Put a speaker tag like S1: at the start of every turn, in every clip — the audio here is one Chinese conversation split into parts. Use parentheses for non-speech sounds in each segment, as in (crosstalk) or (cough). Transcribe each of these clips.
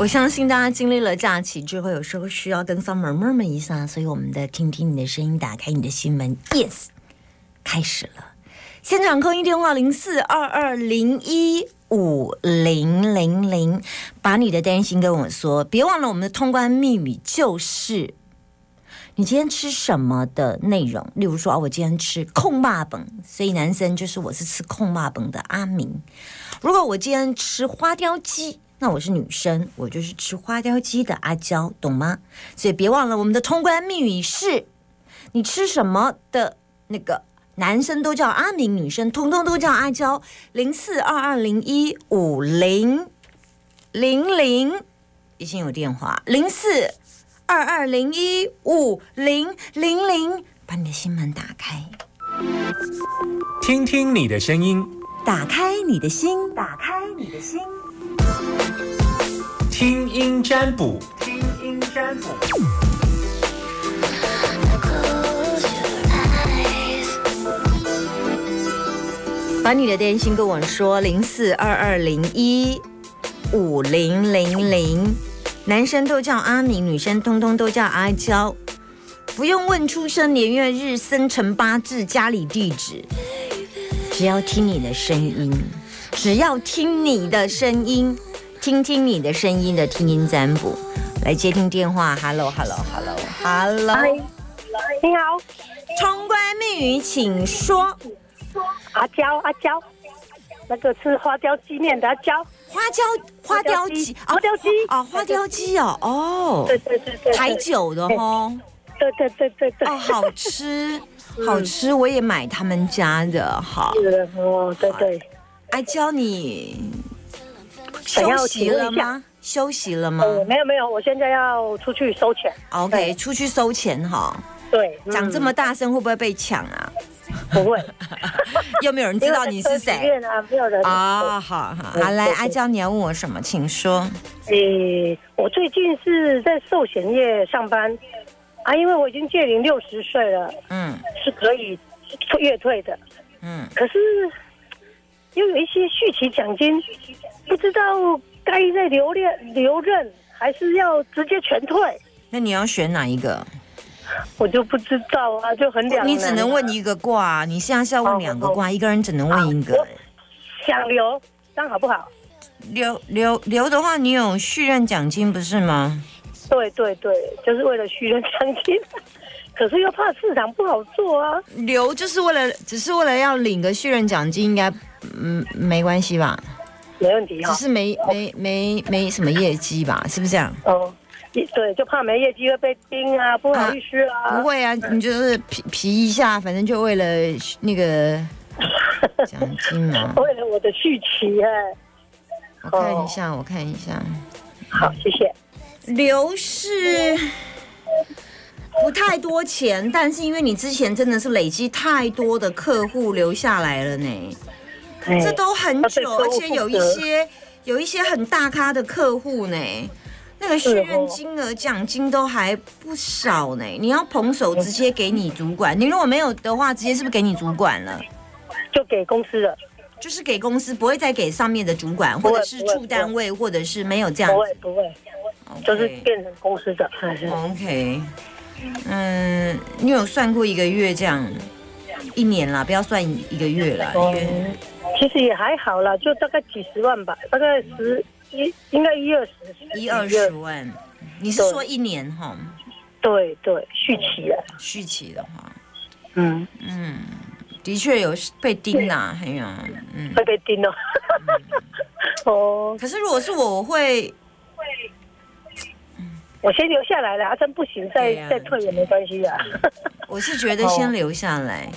S1: 我相信大家经历了假期之后，有时候需要跟 summer 闷一下，所以我们的听听你的声音，打开你的心门，yes，开始了。现场空音电话零四二二零一五零零零，把你的担心跟我说，别忘了我们的通关秘密就是你今天吃什么的内容。例如说啊，我今天吃控霸本，所以男生就是我是吃控霸本的阿明。如果我今天吃花雕鸡。那我是女生，我就是吃花雕鸡的阿娇，懂吗？所以别忘了我们的通关密语是：你吃什么的那个男生都叫阿明，女生通通都叫阿娇。零四二二零一五零零零，已经有电话。零四二二零一五零零零，把你的心门打开，
S2: 听听你的声音，
S1: 打开你的心，打开你的心。
S2: 听音占卜，听音占卜。
S1: 把你的电信跟我说，零四二二零一五零零零，男生都叫阿明，女生通通都叫阿娇，不用问出生年月日、生辰八字、家里地址，只要听你的声音，只要听你的声音，听听你的声音的听音占卜，来接听电话，Hello，Hello，Hello，Hello，
S3: 你好，
S1: 通关密语，请说。
S3: 阿娇，阿娇，那个吃花雕鸡面的阿娇，
S1: 花椒花雕鸡，
S3: 花雕鸡
S1: 啊，花雕鸡哦，哦，
S3: 对对对对，
S1: 台酒的哦，
S3: 对对对对对，
S1: 哦，好吃，好吃，我也买他们家的，好，
S3: 是的哦，对对，
S1: 阿娇你休息了吗？休息了吗？
S3: 呃，没有没有，我现在要出去收钱。
S1: OK，出去收钱哈，
S3: 对，
S1: 讲这么大声会不会被抢啊？
S3: 不会，(laughs)
S1: 又没有人知道你是谁
S3: 啊？没有人
S1: 啊？好好，好来，阿娇你要问我什么，请说。
S3: 诶，我最近是在寿险业上班啊，因为我已经届龄六十岁了，
S1: 嗯
S3: 是可以月退的。
S1: 嗯，
S3: 可是又有一些续期奖金，不知道该在留恋留任，还是要直接全退，
S1: 那你要选哪一个？
S3: 我就不知道啊，就很两难啊。
S1: 你只能问一个卦，你现在是要问两个卦，一个人只能问一个。
S3: 想留，这样好不好？
S1: 留留留的话，你有续任奖金不是吗？
S3: 对对对，就是为了续任奖金，(laughs) 可是又怕市场不好做啊。
S1: 留就是为了，只是为了要领个续任奖金，应该嗯没关系吧？
S3: 没问题哈、
S1: 只是没没没没什么业绩吧？是不是这样？
S3: 哦，对，就怕没业绩会被盯啊，不好意思啊。
S1: 不会啊，你就是皮皮一下，反正就为了那个 (laughs) 奖金嘛。
S3: 为了我的续期哎、
S1: 我看一下，我看一下，
S3: 好，谢谢。
S1: 刘是不太多钱，但是因为你之前真的是累积太多的客户留下来了呢，
S3: 哎
S1: 这都很久，而且有一些有一些很大咖的客户呢。那个续任金额奖金都还不少呢，你要捧手直接给你主管，你如果没有的话，直接是不是给你主管了？
S3: 就给公司了，
S1: 就是给公司，不会再给上面的主管，或者是处单位，或者是没有这样
S3: 不
S1: 子。
S3: 会不会，就是变成公司的。
S1: OK，嗯，你有算过一个月这样？一年啦，不要算一个月啦，因为
S3: 嗯，其实也还好啦，就大概几十万吧，大概十一，应该一二十，
S1: 一二十万。你是说一年哈？
S3: 对对，续期的。
S1: 续期的话，
S3: 嗯，
S1: 嗯，的确有被盯啦，哎呀，嗯。
S3: 会被盯哦。(laughs) 哦，
S1: 可是如果是我，我会
S3: 我先留下来了，啊，珍不行再再退也没关系啊。
S1: 我是觉得先 (laughs) 留下来，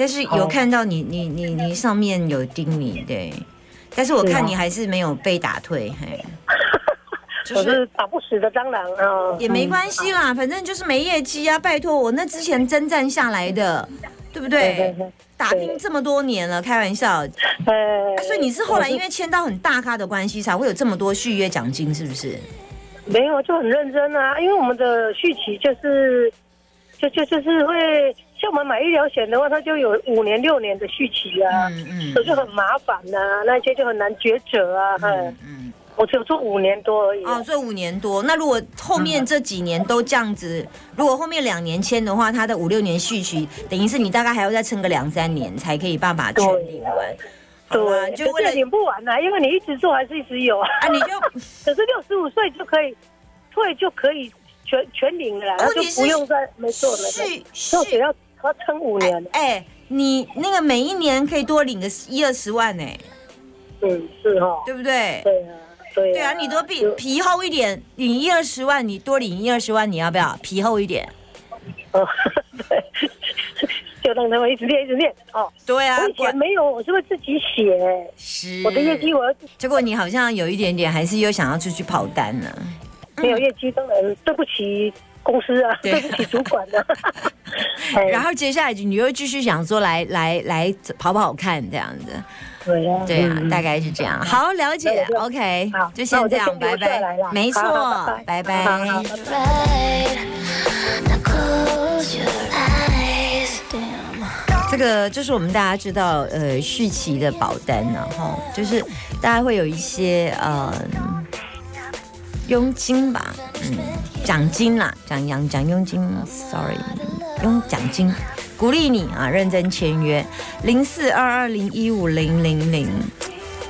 S1: 但是有看到你你你你上面有叮你对，但是我看你还是没有被打退，嘿，(laughs) 就
S3: 我
S1: 是
S3: 是打不死的蟑螂啊。
S1: 也没关系啦，反正就是没业绩啊，拜托我那之前征战下来的，对不对？打拼这么多年了，开玩笑，
S3: 呃
S1: 啊所以你是后来因为签到很大咖的关系，才会有这么多续约奖金，是不是？
S3: 没有就很认真啊，因为我们的续期就是就就就是会像我们买医疗险的话，它就有五年六年的续期啊，
S1: 嗯嗯
S3: 所以就很麻烦呐、那些就很难抉择啊。
S1: 嗯
S3: 嗯
S1: 嗯，
S3: 我只有做五年多而已。
S1: 哦，做五年多。那如果后面这几年都这样子，如果后面两年签的话，他的五六年续期，等于是你大概还要再撑个两三年才可以办法全领完。对啊，
S3: 对，
S1: 就为了
S3: 可是领不完啊，因为你一直做还是一直有啊。
S1: 啊，(laughs) 你就 (laughs)
S3: 可是六十五岁就可以退就可以全全领了啦，
S1: 问题
S3: 就不用再没错没错，
S1: 续续
S3: 就只要要撑五年。
S1: 哎，你那个每一年可以多领个一二十万呢，
S3: 嗯，是哈，
S1: 对不对？
S3: 对啊，对
S1: 对啊，你多皮皮厚一点，领一二十万，你多领一二十万，你要不要皮厚一点？
S3: 哦，(laughs) 对，就让他们一直练一直练哦。
S1: 对啊
S3: 我以前没有，我是会自己写
S1: 是
S3: 我的业绩，我要
S1: 结果你好像有一点点，还是又想要出去跑单呢。
S3: 没有业绩，当然对不起公司啊，
S1: 对
S3: 对不起主管啊。(laughs) 哎
S1: 然后接下来你又继续想说来来来跑跑看这样子，
S3: 对啊，
S1: 对啊，
S3: 嗯
S1: 大概是这样。好，了解，OK，
S3: 好
S1: 就先这样，拜拜
S3: 了。
S1: 没错拜
S3: 拜.
S1: 这个就是我们大家知道，呃，续期的保单然后就是大家会有一些呃佣金吧，嗯，奖金啦，讲讲讲佣金，sorry，佣奖金，鼓励你啊，认真签约，零四二二零一五零零零。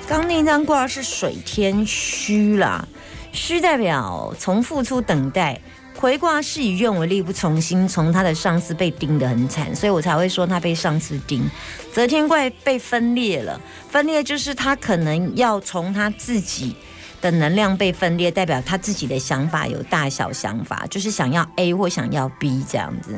S1: 刚那张挂是水天虚啦，虚代表从付出等待。回卦事与愿违，力不从心。从他的上司被盯得很惨，所以我才会说他被上司盯。则天怪被分裂了，分裂就是他可能要从他自己的能量被分裂，代表他自己的想法有大小想法，就是想要 A 或想要 B 这样子。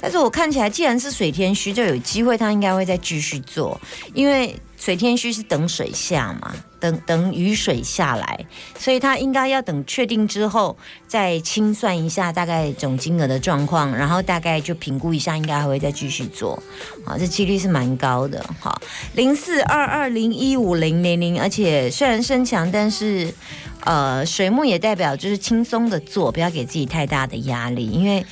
S1: 但是我看起来，既然是水天虚，就有机会他应该会再继续做，因为水天虚是等水下嘛，等等雨水下来，所以他应该要等确定之后再清算一下大概总金额的状况，然后大概就评估一下，应该还会再继续做，啊，这几率是蛮高的。好，零四二二零一五零零零，而且虽然身强，但是呃，水木也代表就是轻松的做，不要给自己太大的压力，因为。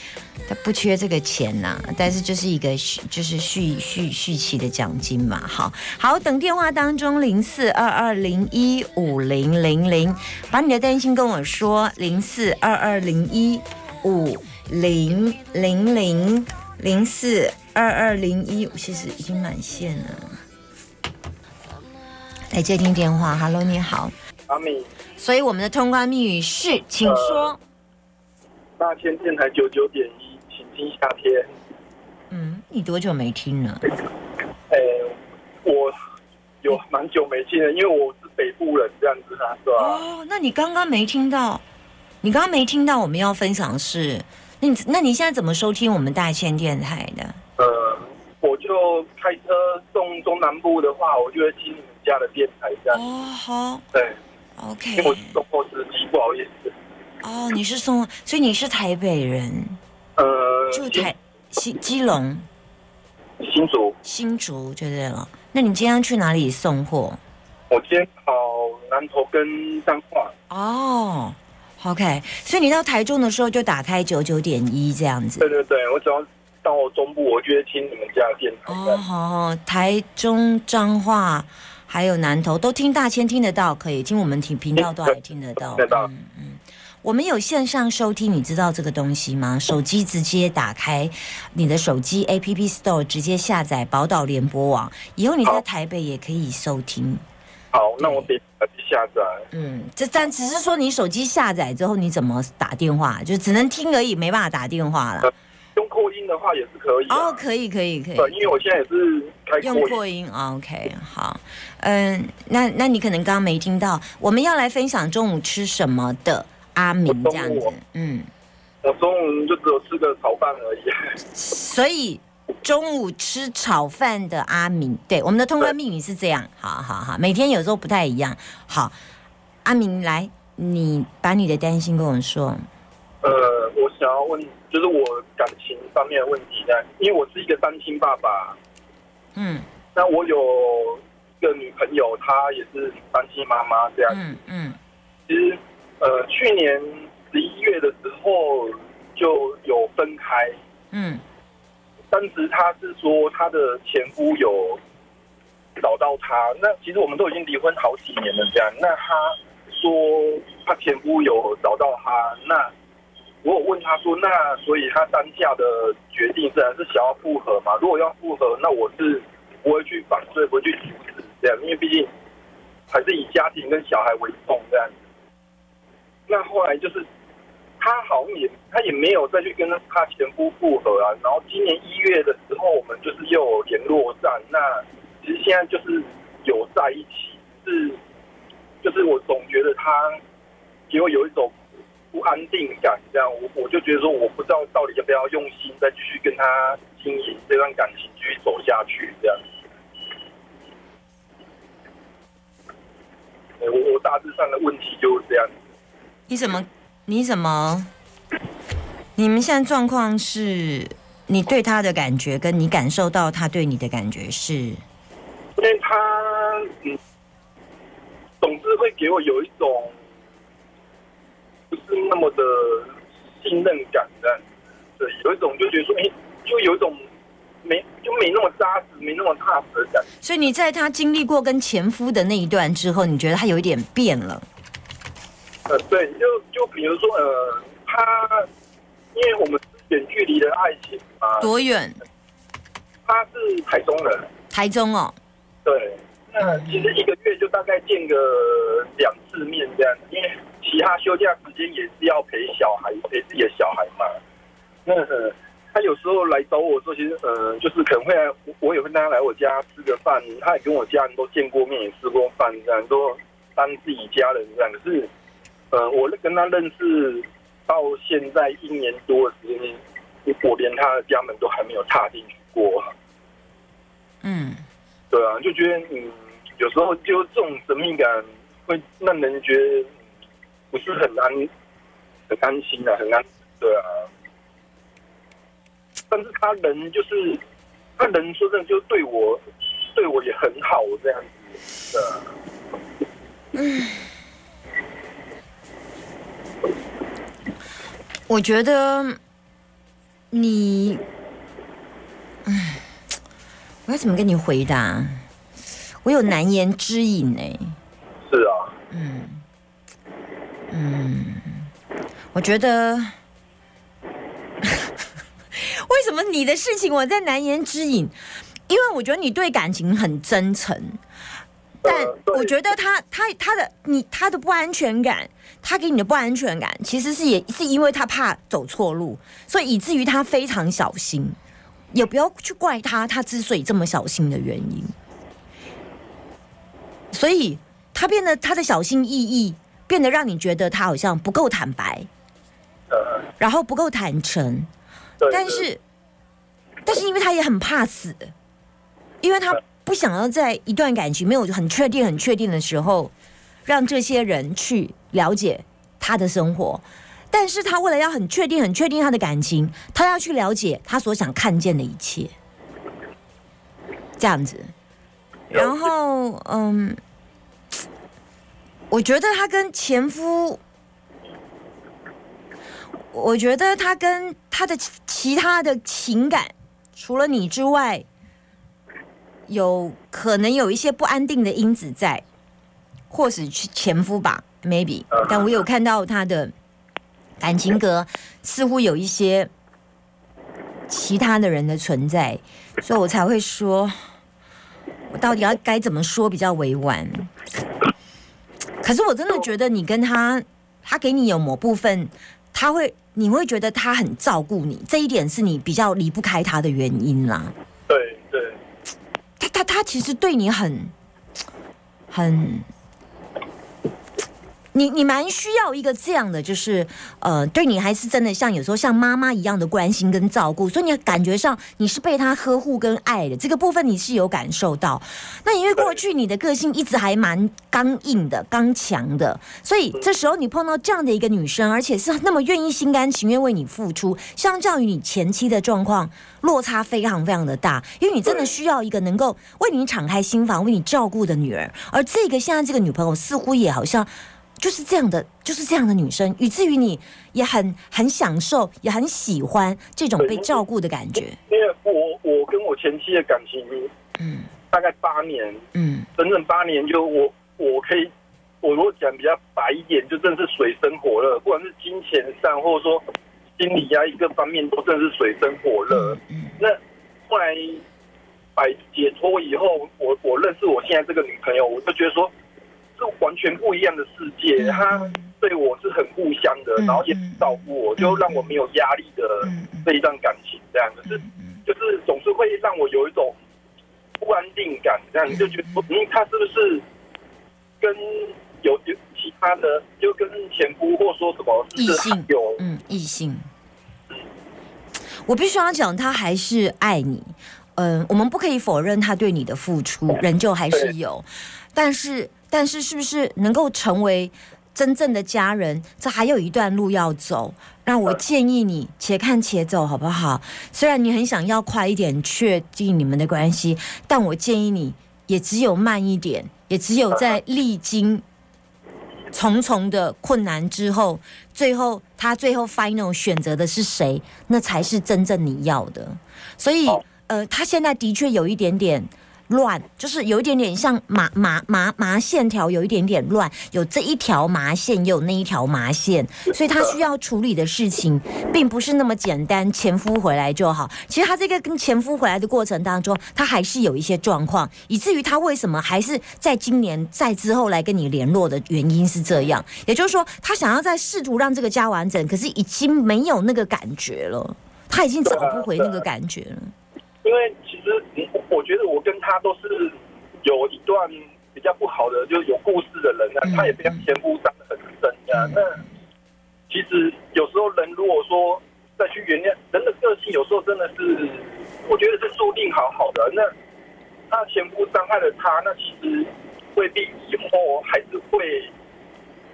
S1: 他不缺这个钱呐、但是就是一个续，就是续续续期的奖金嘛。好好，等电话当中零四二二零一五零零零，把你的担心跟我说，零四二二零一五零零零零四二二零一，其实已经满线了。来接听电话，Hello，你好。
S4: 阿米，
S1: 所以我们的通关密语是，请说。
S4: 大千电台九九点听夏天。
S1: 嗯，你多久没听了？
S4: 哎、我有蛮久没听了，因为我是北部人，这样子啊，是吧？
S1: 哦，那你刚刚没听到，你刚刚没听到我们要分享是，那你那你现在怎么收听我们大千电台的？
S4: 呃，我就开车送中南部的话，我就会听你们家的电台这样。
S1: 哦，好
S4: 对
S1: ，，OK
S4: 因为。我是送货司机，不好意思。
S1: 哦，你是送，所以你是台北人，
S4: 呃，
S1: 住台新基隆
S4: 新新竹，
S1: 新竹就对了。那你今天去哪里送货？
S4: 我今天跑南投跟彰化。
S1: 哦，OK，所以你到台中的时候就打开九九点一这样子
S4: 对。对对，我只要到中部，我就会听你们家的电台。
S1: 哦，
S4: 样
S1: 好，台中彰化还有南投都听大千听得到，可以听我们听频道都还听得到。
S4: 听得到
S1: 嗯嗯，我们有线上收听，你知道这个东西吗？手机直接打开你的手机 App Store，直接下载宝岛联播网，以后你在台北也可以收听。
S4: 好，那我得去下载。
S1: 嗯，这但只是说你手机下载之后，你怎么打电话？就只能听而已，没办法打电话了。
S4: 用扩音的话也是可以、啊。
S1: 哦，可以，可以，可以。
S4: 对，因为我现在也是开
S1: 用。
S4: 扩音
S1: ，OK，好，嗯，那那你可能刚刚没听到，我们要来分享中午吃什么的阿明这样子嗯，
S4: 我中午就只有吃个炒饭而已。
S1: 所以中午吃炒饭的阿明，对，我们的通关密语是这样，好好好，每天有时候不太一样，好，阿明来，你把你的担心跟我说，
S4: 呃，我想要问，就是我感情方面的问题呢，因为我是一个单亲爸爸，
S1: 嗯。
S4: 那我有一个女朋友，她也是单亲妈妈这样。
S1: 嗯嗯。
S4: 其实，呃，去年十一月的时候就有分开，
S1: 嗯
S4: 当时她是说她的前夫有找到她，那其实我们都已经离婚好几年了，这样。那她说她前夫有找到她，那我有问她说，那所以她当下的决定自然是想要复合嘛？如果要复合，那我是不会去反对，不会去阻止这样，因为毕竟还是以家庭跟小孩为重这样子。那后来就是。她好像也，她也没有再去跟她前夫复合啊。然后今年一月的时候，我们就是又有联络上。那其实现在就是有在一起，是就是我总觉得她给我有一种不安定感，这样我我就觉得说，我不知道到底要不要用心再继续跟她经营这段感情，继续走下去这样。我我大致上的问题就是这样子。
S1: 你怎么？你怎么？你们现在状况是，你对他的感觉，跟你感受到他对你的感觉是？因
S4: 为他嗯，总是会给我有一种不是那么的信任感的，对，有一种就觉得说，哎，就有一种没就没那么扎实，没那么踏实的感觉。
S1: 所以你在他经历过跟前夫的那一段之后，你觉得他有一点变了？
S4: 呃，对，就就比如说，呃，他，因为我们远距离的爱情嘛，
S1: 多远？
S4: 他是台中人，
S1: 台中哦。
S4: 对，那其实一个月就大概见个两次面这样，因为其他休假时间也是要陪小孩，陪自己的小孩嘛。那他有时候来找我说，其实呃，就是可能会来，我也会带他来我家吃个饭，他也跟我家人都见过面，也吃过饭这样，都当自己家人这样，可是。呃，我跟他认识到现在一年多的时间，我连他的家门都还没有踏进去过。
S1: 嗯，
S4: 对啊，就觉得嗯，有时候就这种神秘感会让人觉得不是很安很安心啊，很安对啊。但是他人就是他人说真的就对我对我也很好这样子的。嗯。
S1: 我觉得你，唉，我要怎么跟你回答？我有难言之隐呢。
S4: 是啊。
S1: 嗯嗯，我觉得，(laughs) 为什么你的事情我在难言之隐？因为我觉得你对感情很真诚。但我觉得他他他的你他的不安全感，他给你的不安全感，其实是也是因为他怕走错路，所以以至于他非常小心。也不要去怪他，他之所以这么小心的原因，所以他变得他的小心翼翼，变得让你觉得他好像不够坦白，然后不够坦诚。但是，但是因为他也很怕死，因为他。不想要在一段感情没有很确定、很确定的时候，让这些人去了解他的生活，但是他为了要很确定、很确定他的感情，他要去了解他所想看见的一切，这样子。然后，嗯，我觉得他跟前夫，我觉得他跟他的其他的情感，除了你之外。有可能有一些不安定的因子在，或是前夫吧，maybe。但我有看到他的感情格似乎有一些其他的人的存在，所以我才会说，我到底要该怎么说比较委婉？可是我真的觉得你跟他，他给你有某部分，他会你会觉得他很照顾你，这一点是你比较离不开他的原因啦。他其实对你很很。你你蛮需要一个这样的，就是呃，对你还是真的像有时候像妈妈一样的关心跟照顾，所以你感觉上你是被他呵护跟爱的这个部分你是有感受到。那因为过去你的个性一直还蛮刚硬的、刚强的，所以这时候你碰到这样的一个女生，而且是那么愿意心甘情愿为你付出，相较于你前期的状况落差非常非常的大，因为你真的需要一个能够为你敞开心房、为你照顾的女儿，而这个现在这个女朋友似乎也好像。就是这样的，就是这样的女生，以至于你也很很享受，也很喜欢这种被照顾的感觉。
S4: 因为我我跟我前妻的感情，嗯，大概八年，嗯，整整八年，就我我可以我如果讲比较白一点，就真的是水深火热，不管是金钱上，或者说心理压力各方面，都真的是水深火热。那后来摆解脱以后，我我认识我现在这个女朋友，我就觉得说，是完全不一样的世界。他对我是很互相的，然后也照顾我，就让我没有压力的这一段感情。这样可是就是总是会让我有一种不安定感，这样就觉得，嗯，他是不是跟有有其他的，就跟前夫或说什么
S1: 异性
S4: 有
S1: 嗯，异性。我必须要讲，他还是爱你。嗯，我们不可以否认他对你的付出，仍旧还是有。但是，但是，是不是能够成为真正的家人，这还有一段路要走。那我建议你且看且走，好不好？虽然你很想要快一点确定你们的关系，但我建议你也只有慢一点，也只有在历经重重的困难之后，最后他最后 final 选择的是谁，那才是真正你要的。所以。呃，他现在的确有一点点乱，就是有一点点像麻麻麻麻线条，有一点点乱，有这一条麻线，也有那一条麻线，所以他需要处理的事情并不是那么简单。前夫回来就好，其实他这个跟前夫回来的过程当中，他还是有一些状况，以至于他为什么还是在今年在之后来跟你联络的原因是这样，也就是说，他想要在试图让这个家完整，可是已经没有那个感觉了，他已经找不回那个感觉了。
S4: 因为其实我觉得我跟他都是有一段比较不好的，就是有故事的人啊，他也被前夫伤得很深啊。那其实有时候人如果说再去原谅人的个性，有时候真的是我觉得是注定好好的。那他前夫伤害了他，那其实未必以后还是会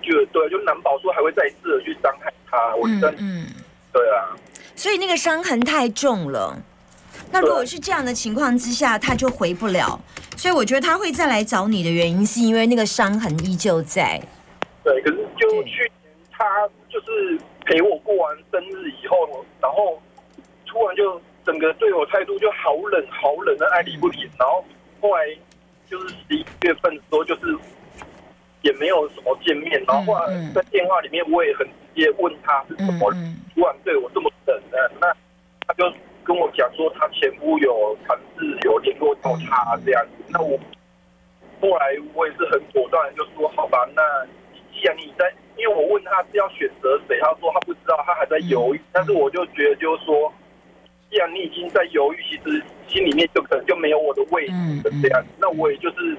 S4: 就对，就难保说还会再一次的去伤害他。我觉得，嗯，对啊。
S1: 所以那个伤痕太重了。那如果是这样的情况之下，他就回不了，所以我觉得他会再来找你的原因，是因为那个伤痕依旧在。
S4: 对，可是就去年他就是陪我过完生日以后，然后突然就整个对我态度就好冷好冷的爱理不理，然后后来就是十一月份的时候，就是也没有什么见面，然后后来在电话里面我也很直接问他是什么突然对我这么冷的，那他就。跟我讲说，他前夫有尝试有联络到他这样子，那我后来我也是很果断，就说好吧，那既然你在，因为我问他是要选择谁，他说他不知道，他还在犹豫。但是我就觉得，就是说，既然你已经在犹豫，其实心里面就可能就没有我的位置这样。那我也就是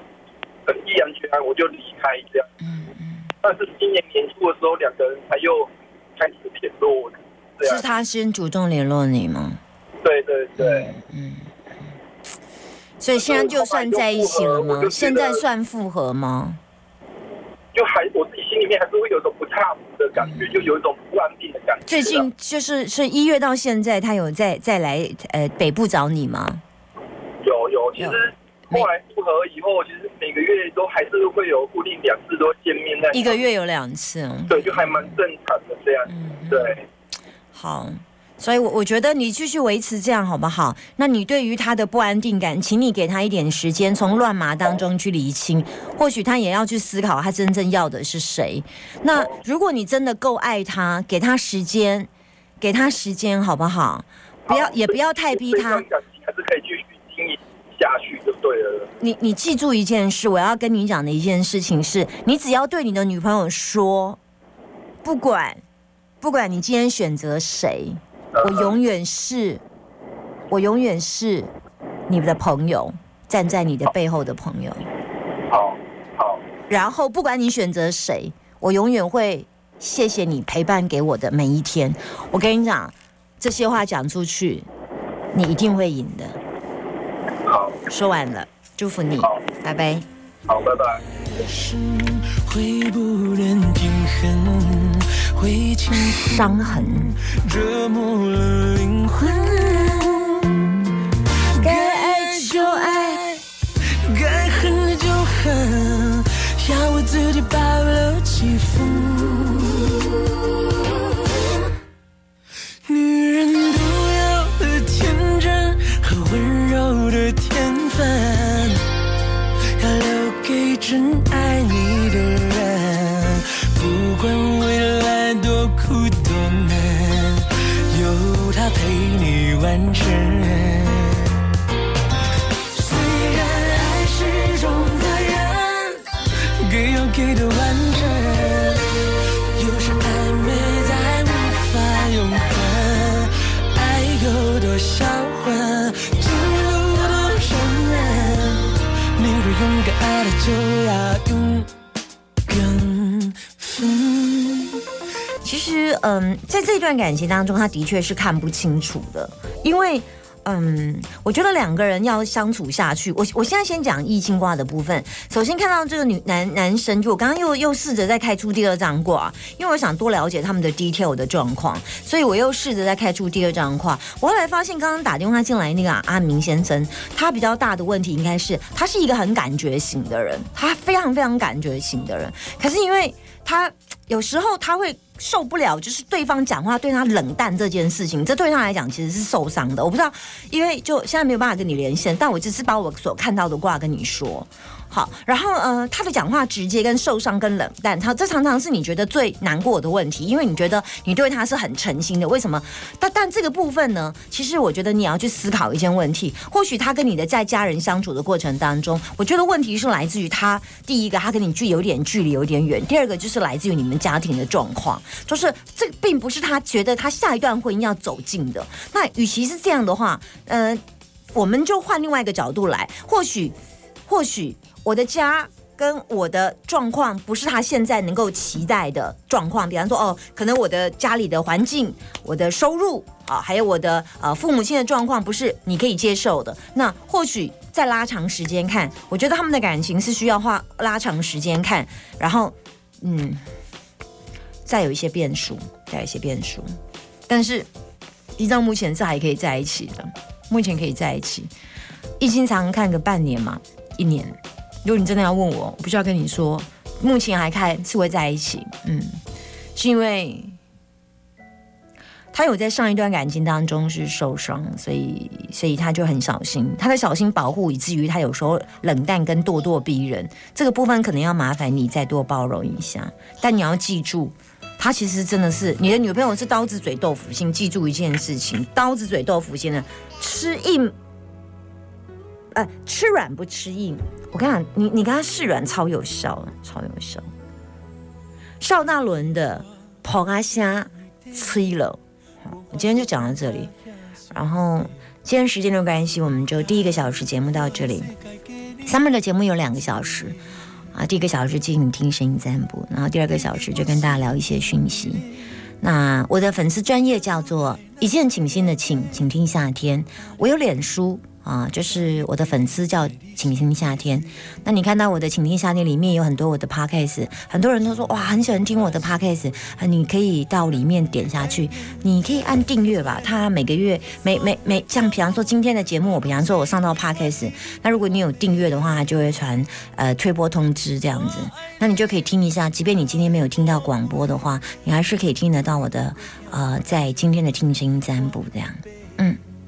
S4: 很毅然决然，我就离开这样。但是今年年初的时候，两个人才又开始联络。
S1: 是他先主动联络你吗？
S4: 对对对，
S1: 嗯，所以现在就算在一起了吗？现在算复合吗？
S4: 就还我自己心里面还是会有一种不踏实的感觉，就有一种不安定的感觉。
S1: 最近就是是一月到现在，他有再再来呃北部找你吗？
S4: 有有，其实后来复合以后，其实每个月都还是会有固定两次都见面。在
S1: 一个月有两次，
S4: 对，就还蛮正常的这样。嗯，对，
S1: 好。所以，我我觉得你继续维持这样好不好？那你对于他的不安定感，请你给他一点时间，从乱麻当中去理清。或许他也要去思考，他真正要的是谁。那如果你真的够爱他，给他时间，给他时间好不好？不要也不要太逼他。
S4: 还是可以继续经营下去就对了。
S1: 你你记住一件事，我要跟你讲的一件事情是，你只要对你的女朋友说，不管不管你今天选择谁。我永远是，我永远是你的朋友，站在你的背后的朋友。
S4: 好，好。
S1: 然后不管你选择谁，我永远会谢谢你陪伴给我的每一天。我跟你讲，这些话讲出去，你一定会赢的。
S4: 好，
S1: 说完了，祝福你，拜拜。
S4: 好，拜拜。
S1: 伤痕折磨了灵魂，该爱就爱，该恨就恨，要我自己保留几分。真爱你的人不管未来多苦多难有
S5: 他陪你完成虽然爱是种责任给要给得完整有时爱美在无法永恒爱有多销魂就有多伤人你若勇敢爱了就
S1: 嗯，在这段感情当中，他的确是看不清楚的，因为，嗯，我觉得两个人要相处下去，我我现在先讲易清卦的部分。首先看到这个女男男生，就我刚刚又又试着再开出第二张卦，因为我想多了解他们的 detail 的状况，所以我又试着再开出第二张卦。我后来发现，刚刚打电话进来那个阿明先生，他比较大的问题应该是他是一个很感觉型的人，他非常非常感觉型的人，可是因为他有时候他会受不了，就是对方讲话对他冷淡这件事情，这对他来讲其实是受伤的。我不知道，因为就现在没有办法跟你连线，但我只是把我所看到的卦跟你说。好，然后呃，他的讲话直接跟受伤跟冷淡，他这常常是你觉得最难过的问题，因为你觉得你对他是很诚心的，为什么？但但这个部分呢，其实我觉得你要去思考一件问题，或许他跟你的在家人相处的过程当中，我觉得问题是来自于他第一个，他跟你距有点距离有点远；第二个就是来自于你们家庭的状况，就是这并不是他觉得他下一段婚姻要走近的。那与其是这样的话，呃，我们就换另外一个角度来，或许，或许我的家。跟我的状况不是他现在能够期待的状况，比方说哦，可能我的家里的环境、我的收入啊，还有我的呃父母亲的状况不是你可以接受的。那或许再拉长时间看，我觉得他们的感情是需要花拉长时间看，然后嗯，再有一些变数，再有一些变数。但是依照目前是还可以在一起的，目前可以在一起，一经常看个半年嘛，一年。如果你真的要问我，我不需要跟你说，目前还看是会在一起，嗯，是因为他有在上一段感情当中是受伤，所以所以他就很小心，他的小心保护，以至于他有时候冷淡跟咄咄逼人，这个部分可能要麻烦你再多包容一下。但你要记住，他其实真的是你的女朋友是刀子嘴豆腐心，记住一件事情，刀子嘴豆腐心呢，吃硬。呃，吃软不吃硬。我跟你讲，你你跟他试软超有效，超有效。邵大伦的跑阿虾吃了，好，我今天就讲到这里。然后今天时间的关系，我们就第一个小时节目到这里。上面的节目有两个小时啊，第一个小时进行听声音占卜，然后第二个小时就跟大家聊一些讯息。那我的粉丝专业叫做一见倾心的请，请听夏天。我有脸书。啊，就是我的粉丝叫请听夏天。那你看到我的请听夏天里面有很多我的 podcast，很多人都说哇很喜欢听我的 podcast，啊，你可以到里面点下去，你可以按订阅吧。他每个月每每每像比方说今天的节目，我比方说我上到 podcast，那如果你有订阅的话，就会传呃推播通知这样子，那你就可以听一下。即便你今天没有听到广播的话，你还是可以听得到我的呃在今天的听声占卜这样，嗯。